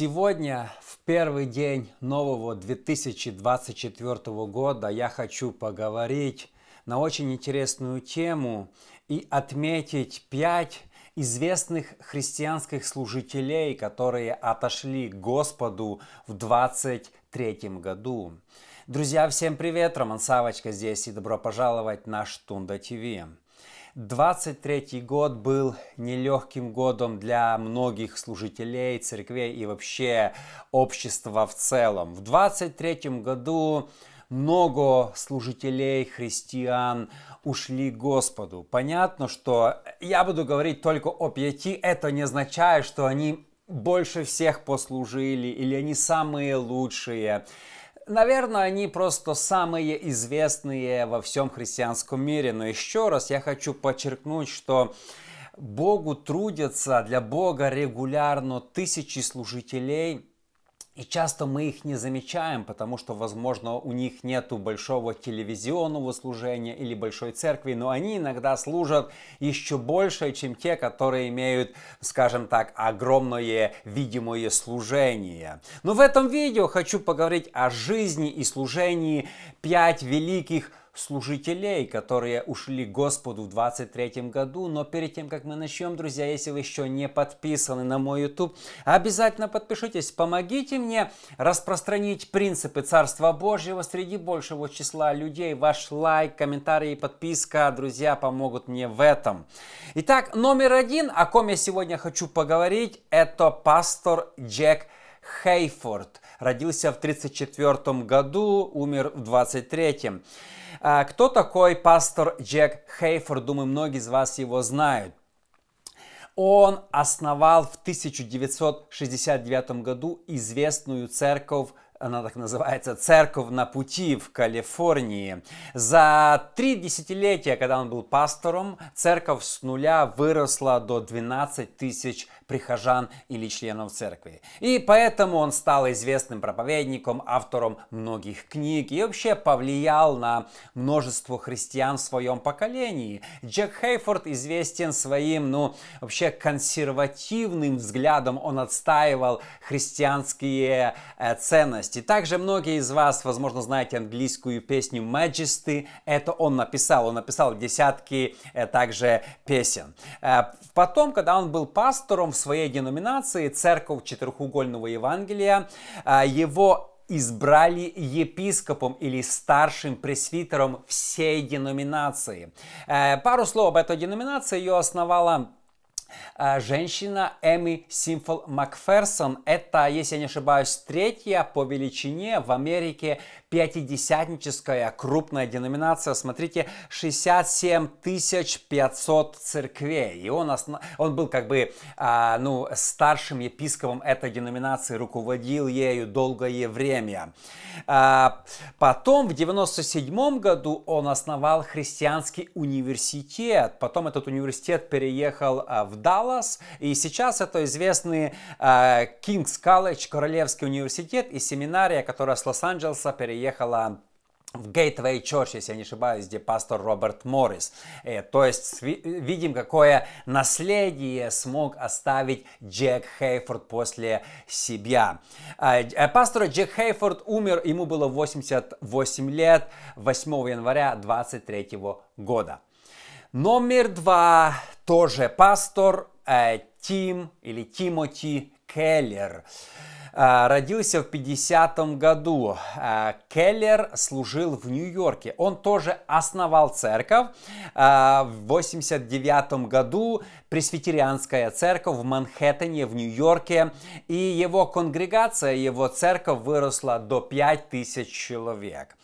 Сегодня, в первый день нового 2024 года, я хочу поговорить на очень интересную тему и отметить пять известных христианских служителей, которые отошли к Господу в 23 году. Друзья, всем привет! Роман Савочка здесь и добро пожаловать на Штунда ТВ. 23 год был нелегким годом для многих служителей, церквей и вообще общества в целом. В 23 году много служителей, христиан ушли к Господу. Понятно, что я буду говорить только о пяти, это не означает, что они больше всех послужили или они самые лучшие. Наверное, они просто самые известные во всем христианском мире. Но еще раз я хочу подчеркнуть, что Богу трудятся, для Бога регулярно тысячи служителей – и часто мы их не замечаем, потому что, возможно, у них нет большого телевизионного служения или большой церкви, но они иногда служат еще больше, чем те, которые имеют, скажем так, огромное видимое служение. Но в этом видео хочу поговорить о жизни и служении пять великих служителей, которые ушли Господу в 23 году. Но перед тем, как мы начнем, друзья, если вы еще не подписаны на мой YouTube, обязательно подпишитесь. Помогите мне распространить принципы Царства Божьего среди большего числа людей. Ваш лайк, комментарий и подписка, друзья, помогут мне в этом. Итак, номер один, о ком я сегодня хочу поговорить, это пастор Джек Хейфорд. Родился в 1934 году, умер в 23 а, кто такой пастор Джек Хейфорд? Думаю, многие из вас его знают. Он основал в 1969 году известную церковь она так называется, «Церковь на пути» в Калифорнии. За три десятилетия, когда он был пастором, церковь с нуля выросла до 12 тысяч прихожан или членов церкви. И поэтому он стал известным проповедником, автором многих книг и вообще повлиял на множество христиан в своем поколении. Джек Хейфорд известен своим, ну, вообще консервативным взглядом. Он отстаивал христианские э, ценности ценности. Также многие из вас, возможно, знаете английскую песню Majesty. Это он написал. Он написал десятки э, также песен. Э, потом, когда он был пастором в своей деноминации, церковь четырехугольного Евангелия, э, его избрали епископом или старшим пресвитером всей деноминации. Пару слов об этой деноминации. Ее основала женщина Эми Симфол Макферсон. Это, если я не ошибаюсь, третья по величине в Америке пятидесятническая крупная деноминация. Смотрите, 67 500 церквей. И он, основ... он был как бы а, ну, старшим епископом этой деноминации, руководил ею долгое время. А, потом в 97 году он основал христианский университет. Потом этот университет переехал а, в Даллас. И сейчас это известный а, Кингс Колледж, Королевский университет и семинария, которая с Лос-Анджелеса переехала приехала в Gateway Church, если я не ошибаюсь, где пастор Роберт Моррис. Э, то есть видим, какое наследие смог оставить Джек Хейфорд после себя. Э, э, пастор Джек Хейфорд умер, ему было 88 лет, 8 января 23 года. Номер два, тоже пастор Тим или Тимоти Келлер. А, родился в 50 году. А, Келлер служил в Нью-Йорке. Он тоже основал церковь. А, в 89 году пресвитерианская церковь в Манхэттене, в Нью-Йорке. И его конгрегация, его церковь выросла до 5000 человек.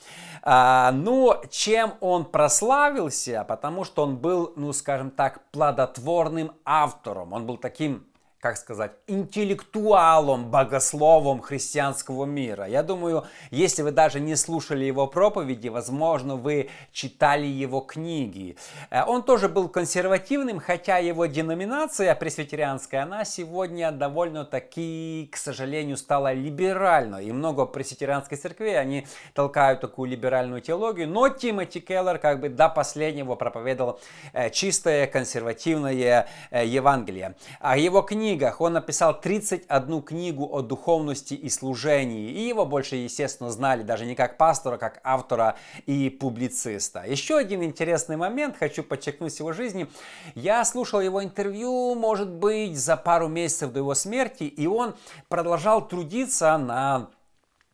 Ну, чем он прославился? Потому что он был, ну, скажем так, плодотворным автором. Он был таким как сказать, интеллектуалом, богословом христианского мира. Я думаю, если вы даже не слушали его проповеди, возможно, вы читали его книги. Э, он тоже был консервативным, хотя его деноминация пресвитерианская, она сегодня довольно-таки, к сожалению, стала либеральной. И много пресвитерианской церкви, они толкают такую либеральную теологию. Но Тимоти Келлер как бы до последнего проповедовал э, чистое консервативное э, Евангелие. А его книги книгах. Он написал 31 книгу о духовности и служении. И его больше, естественно, знали даже не как пастора, как автора и публициста. Еще один интересный момент, хочу подчеркнуть его жизни. Я слушал его интервью, может быть, за пару месяцев до его смерти, и он продолжал трудиться на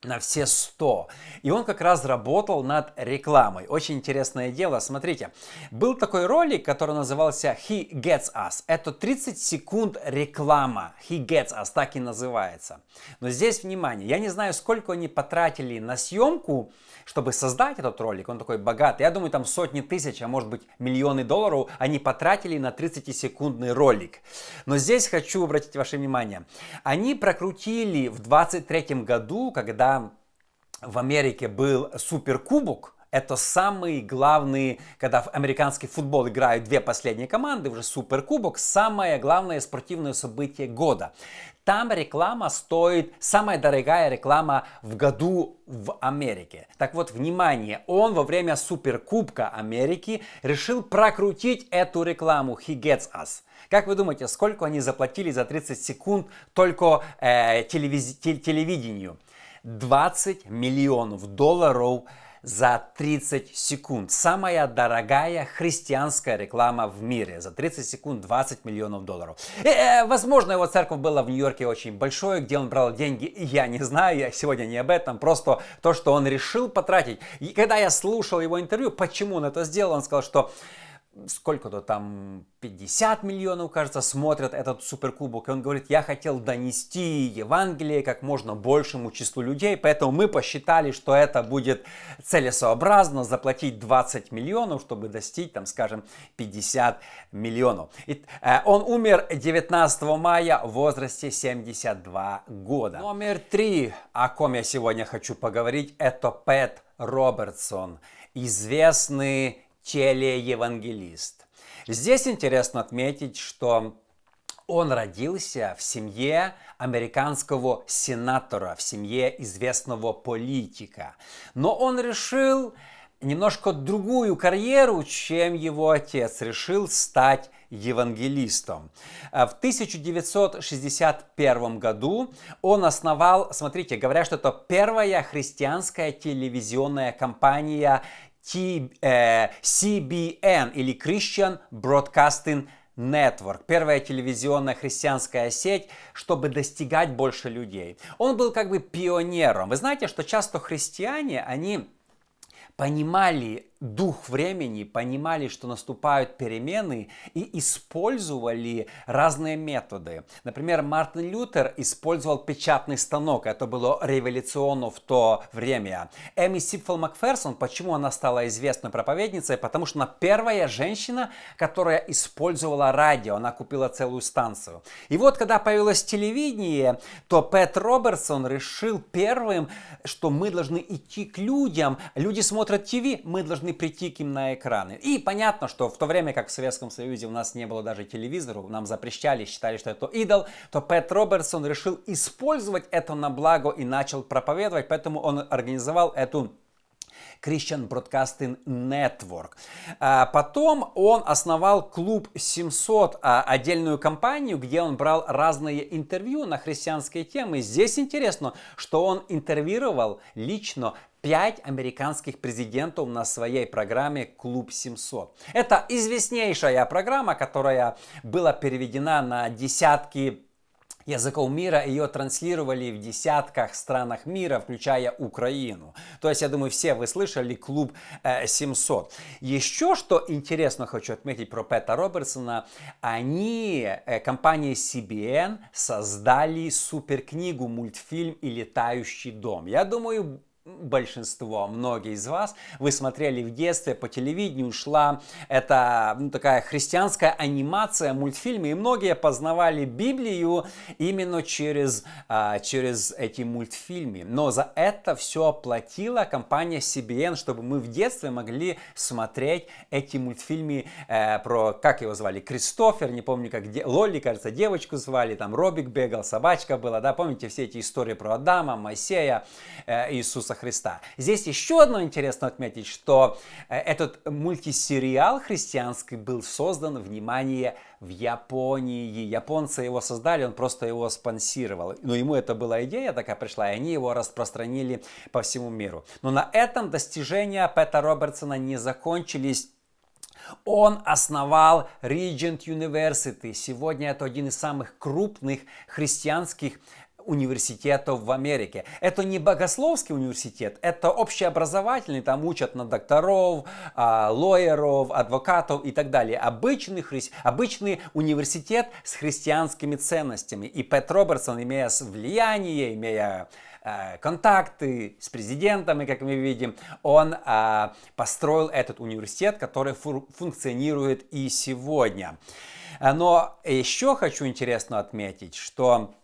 на все 100. И он как раз работал над рекламой. Очень интересное дело. Смотрите, был такой ролик, который назывался He Gets Us. Это 30 секунд реклама. He Gets Us, так и называется. Но здесь внимание, я не знаю, сколько они потратили на съемку, чтобы создать этот ролик. Он такой богатый. Я думаю, там сотни тысяч, а может быть миллионы долларов они потратили на 30-секундный ролик. Но здесь хочу обратить ваше внимание. Они прокрутили в 23 году, когда в Америке был суперкубок, это самый главный, когда в американский футбол играют две последние команды, уже суперкубок, самое главное спортивное событие года. Там реклама стоит, самая дорогая реклама в году в Америке. Так вот, внимание, он во время Суперкубка Америки решил прокрутить эту рекламу He Gets Us. Как вы думаете, сколько они заплатили за 30 секунд только э, телевиз... телевидению? 20 миллионов долларов за 30 секунд. Самая дорогая христианская реклама в мире. За 30 секунд 20 миллионов долларов. И, э, возможно, его церковь была в Нью-Йорке очень большой, где он брал деньги. Я не знаю, я сегодня не об этом. Просто то, что он решил потратить. И когда я слушал его интервью, почему он это сделал, он сказал, что сколько-то там 50 миллионов, кажется, смотрят этот суперкубок. И он говорит, я хотел донести Евангелие как можно большему числу людей, поэтому мы посчитали, что это будет целесообразно заплатить 20 миллионов, чтобы достичь, там, скажем, 50 миллионов. И, э, он умер 19 мая в возрасте 72 года. Номер три, о ком я сегодня хочу поговорить, это Пэт Робертсон, известный телеевангелист. Здесь интересно отметить, что он родился в семье американского сенатора, в семье известного политика. Но он решил немножко другую карьеру, чем его отец. Решил стать евангелистом. В 1961 году он основал, смотрите, говорят, что это первая христианская телевизионная компания Э, CBN или Christian Broadcasting Network, первая телевизионная христианская сеть, чтобы достигать больше людей. Он был как бы пионером. Вы знаете, что часто христиане, они понимали дух времени, понимали, что наступают перемены и использовали разные методы. Например, Мартин Лютер использовал печатный станок, это было революционно в то время. Эми Сипфел Макферсон, почему она стала известной проповедницей? Потому что она первая женщина, которая использовала радио, она купила целую станцию. И вот, когда появилось телевидение, то Пэт Робертсон решил первым, что мы должны идти к людям. Люди смотрят ТВ, мы должны прийти к ним на экраны. И понятно, что в то время, как в Советском Союзе у нас не было даже телевизоров, нам запрещали, считали, что это идол, то Пэт Робертсон решил использовать это на благо и начал проповедовать, поэтому он организовал эту Christian Broadcasting Network. А потом он основал клуб 700, а, отдельную компанию, где он брал разные интервью на христианские темы. Здесь интересно, что он интервьюировал лично пять американских президентов на своей программе «Клуб 700». Это известнейшая программа, которая была переведена на десятки языков мира, ее транслировали в десятках странах мира, включая Украину. То есть, я думаю, все вы слышали клуб 700. Еще что интересно хочу отметить про Пэта Робертсона, они, э, компания CBN, создали суперкнигу, мультфильм и летающий дом. Я думаю, большинство, многие из вас, вы смотрели в детстве по телевидению, шла это ну, такая христианская анимация, мультфильмы, и многие познавали Библию именно через, а, через эти мультфильмы. Но за это все платила компания CBN, чтобы мы в детстве могли смотреть эти мультфильмы э, про, как его звали, Кристофер, не помню как, де, Лолли, кажется, девочку звали, там Робик бегал, собачка была, да, помните все эти истории про Адама, Моисея, э, Иисуса Иисуса Христа. Здесь еще одно интересно отметить, что э, этот мультисериал христианский был создан, внимание, в Японии. Японцы его создали, он просто его спонсировал. Но ему это была идея такая пришла, и они его распространили по всему миру. Но на этом достижения Пэта Робертсона не закончились. Он основал Regent University. Сегодня это один из самых крупных христианских университетов в Америке. Это не богословский университет, это общеобразовательный, там учат на докторов, а, лоеров, адвокатов и так далее. Обычный, хри... обычный университет с христианскими ценностями. И Пэт Робертсон, имея влияние, имея э, контакты с президентами, как мы видим, он а, построил этот университет, который функционирует и сегодня. Но еще хочу интересно отметить, что Э,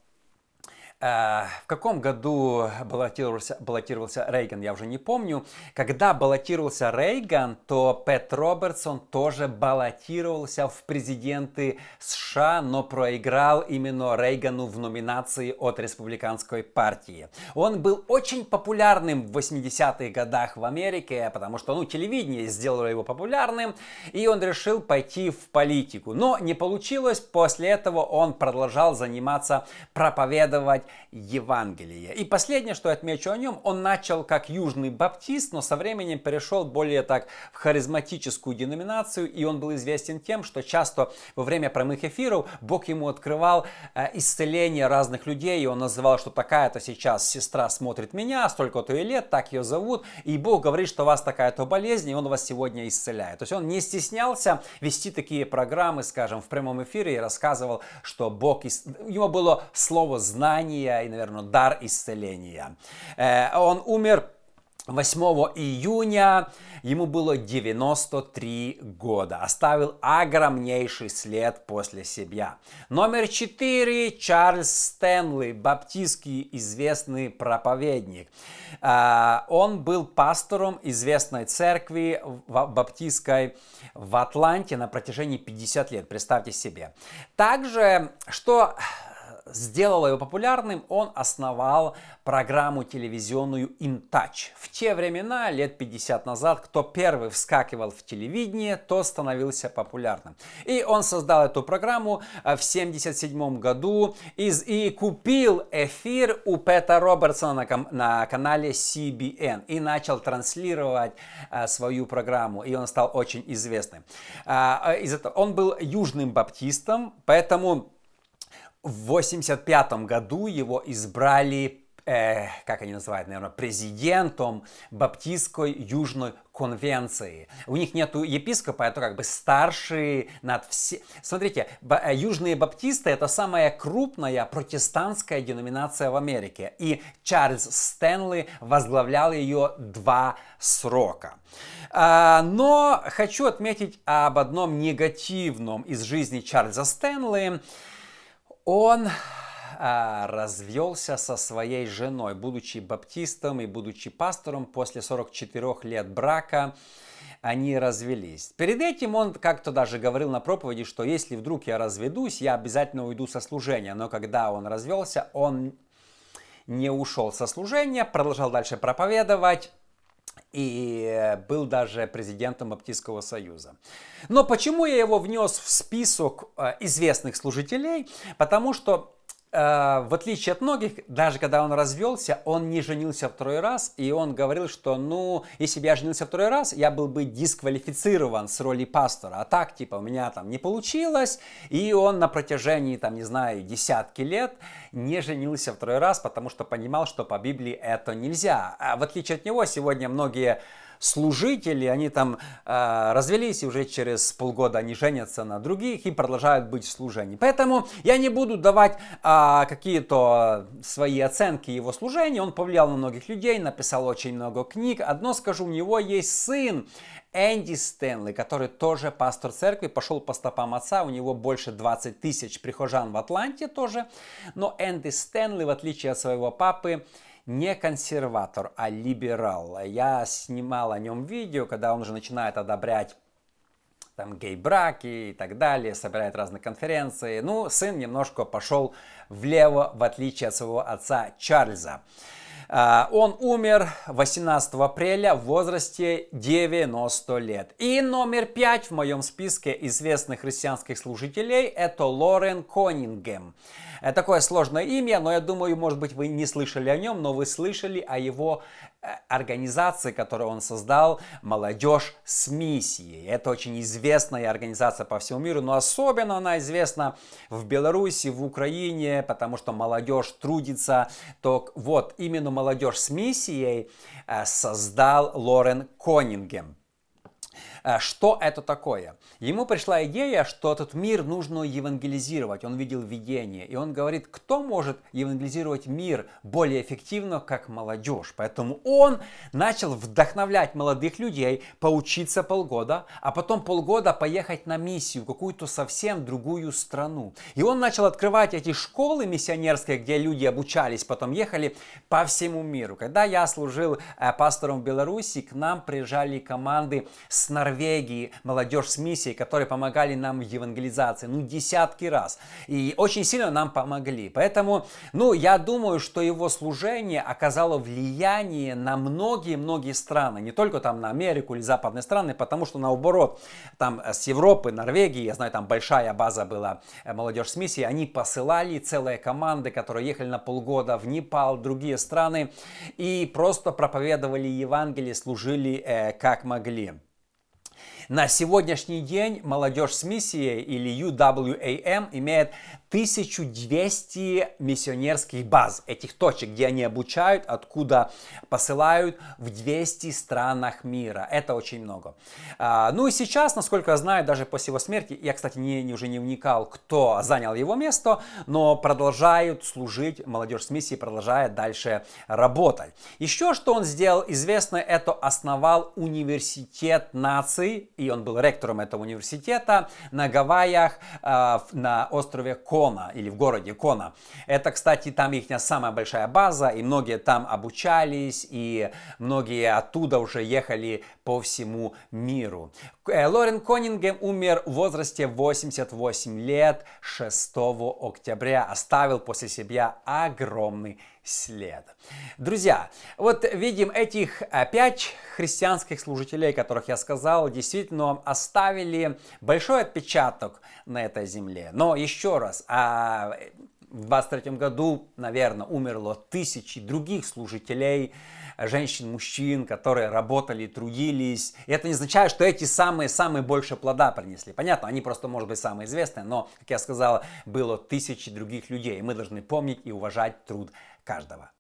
в каком году баллотировался, баллотировался Рейган, я уже не помню. Когда баллотировался Рейган, то Пэт Робертсон тоже баллотировался в президенты США, но проиграл именно Рейгану в номинации от республиканской партии. Он был очень популярным в 80-х годах в Америке, потому что ну, телевидение сделало его популярным, и он решил пойти в политику. Но не получилось, после этого он продолжал заниматься проповедовать Евангелие. И последнее, что я отмечу о нем, он начал как южный баптист, но со временем перешел более так в харизматическую деноминацию, и он был известен тем, что часто во время прямых эфиров Бог ему открывал э, исцеление разных людей, и он называл, что такая-то сейчас сестра смотрит меня, столько-то и лет, так ее зовут, и Бог говорит, что у вас такая-то болезнь, и он вас сегодня исцеляет. То есть он не стеснялся вести такие программы, скажем, в прямом эфире и рассказывал, что Бог, у него было слово знание, исцеления и, наверное, дар исцеления. Э, он умер 8 июня ему было 93 года. Оставил огромнейший след после себя. Номер 4. Чарльз Стэнли, баптистский известный проповедник. Э, он был пастором известной церкви баптистской в Атланте на протяжении 50 лет. Представьте себе. Также, что сделало его популярным, он основал программу телевизионную InTouch. В те времена, лет 50 назад, кто первый вскакивал в телевидение, то становился популярным. И он создал эту программу э, в 1977 году и, и купил эфир у Пэта Робертсона на, на канале CBN и начал транслировать а, свою программу, и он стал очень известным. А, из этого, он был южным баптистом, поэтому в 1985 году его избрали э, как они называют, наверное, президентом Баптистской Южной конвенции. У них нет епископа, это как бы старший над все. Смотрите, э, южные баптисты это самая крупная протестантская деноминация в Америке. И Чарльз Стэнли возглавлял ее два срока. А, но хочу отметить об одном негативном из жизни Чарльза Стэнли. Он а, развелся со своей женой, будучи баптистом и будучи пастором после 44 лет брака они развелись. Перед этим он как-то даже говорил на проповеди, что если вдруг я разведусь, я обязательно уйду со служения. Но когда он развелся, он не ушел со служения, продолжал дальше проповедовать и был даже президентом Баптистского союза. Но почему я его внес в список э, известных служителей? Потому что Э, в отличие от многих, даже когда он развелся, он не женился второй раз, и он говорил, что, ну, если бы я женился второй раз, я был бы дисквалифицирован с роли пастора. А так, типа, у меня там не получилось, и он на протяжении, там, не знаю, десятки лет не женился второй раз, потому что понимал, что по Библии это нельзя. А в отличие от него, сегодня многие служители, они там э, развелись, и уже через полгода они женятся на других и продолжают быть в служении. Поэтому я не буду давать э, какие-то свои оценки его служения. Он повлиял на многих людей, написал очень много книг. Одно скажу, у него есть сын, Энди Стэнли, который тоже пастор церкви, пошел по стопам отца, у него больше 20 тысяч прихожан в Атланте тоже. Но Энди Стэнли, в отличие от своего папы, не консерватор, а либерал. Я снимал о нем видео, когда он уже начинает одобрять там гей-браки и так далее, собирает разные конференции. Ну, сын немножко пошел влево, в отличие от своего отца Чарльза. А, он умер 18 апреля в возрасте 90 лет. И номер пять в моем списке известных христианских служителей – это Лорен Конингем. Э, такое сложное имя, но я думаю, может быть, вы не слышали о нем, но вы слышали о его э, организации, которую он создал, «Молодежь с миссией». Это очень известная организация по всему миру, но особенно она известна в Беларуси, в Украине, потому что молодежь трудится. То вот именно «Молодежь с миссией» э, создал Лорен Конингем. Э, что это такое? Ему пришла идея, что этот мир нужно евангелизировать. Он видел видение. И он говорит, кто может евангелизировать мир более эффективно, как молодежь. Поэтому он начал вдохновлять молодых людей поучиться полгода, а потом полгода поехать на миссию, какую-то совсем другую страну. И он начал открывать эти школы миссионерские, где люди обучались, потом ехали по всему миру. Когда я служил э, пастором в Беларуси, к нам приезжали команды с Норвегии молодежь с миссией, которые помогали нам в евангелизации, ну, десятки раз. И очень сильно нам помогли. Поэтому, ну, я думаю, что его служение оказало влияние на многие-многие страны, не только там на Америку или западные страны, потому что наоборот, там с Европы, Норвегии, я знаю, там большая база была э, молодежь с миссией, они посылали целые команды, которые ехали на полгода в Непал, другие страны, и просто проповедовали Евангелие, служили э, как могли. На сегодняшний день молодежь с миссией или UWAM имеет 1200 миссионерских баз, этих точек, где они обучают, откуда посылают в 200 странах мира. Это очень много. А, ну и сейчас, насколько я знаю, даже после его смерти, я, кстати, не, не, уже не вникал, кто занял его место, но продолжают служить, молодежь с миссией продолжает дальше работать. Еще что он сделал известно, это основал университет наций, и он был ректором этого университета на Гавайях, а, на острове Ко Кона или в городе Кона. Это, кстати, там их самая большая база, и многие там обучались, и многие оттуда уже ехали по всему миру. Э, Лорен Конингем умер в возрасте 88 лет 6 октября, оставил после себя огромный след. Друзья, вот видим этих э, пять христианских служителей, которых я сказал, действительно оставили большой отпечаток на этой земле. Но еще раз, а в 23 году, наверное, умерло тысячи других служителей, женщин, мужчин, которые работали, трудились. И это не означает, что эти самые-самые больше плода принесли. Понятно, они просто, может быть, самые известные, но, как я сказал, было тысячи других людей. И мы должны помнить и уважать труд каждого.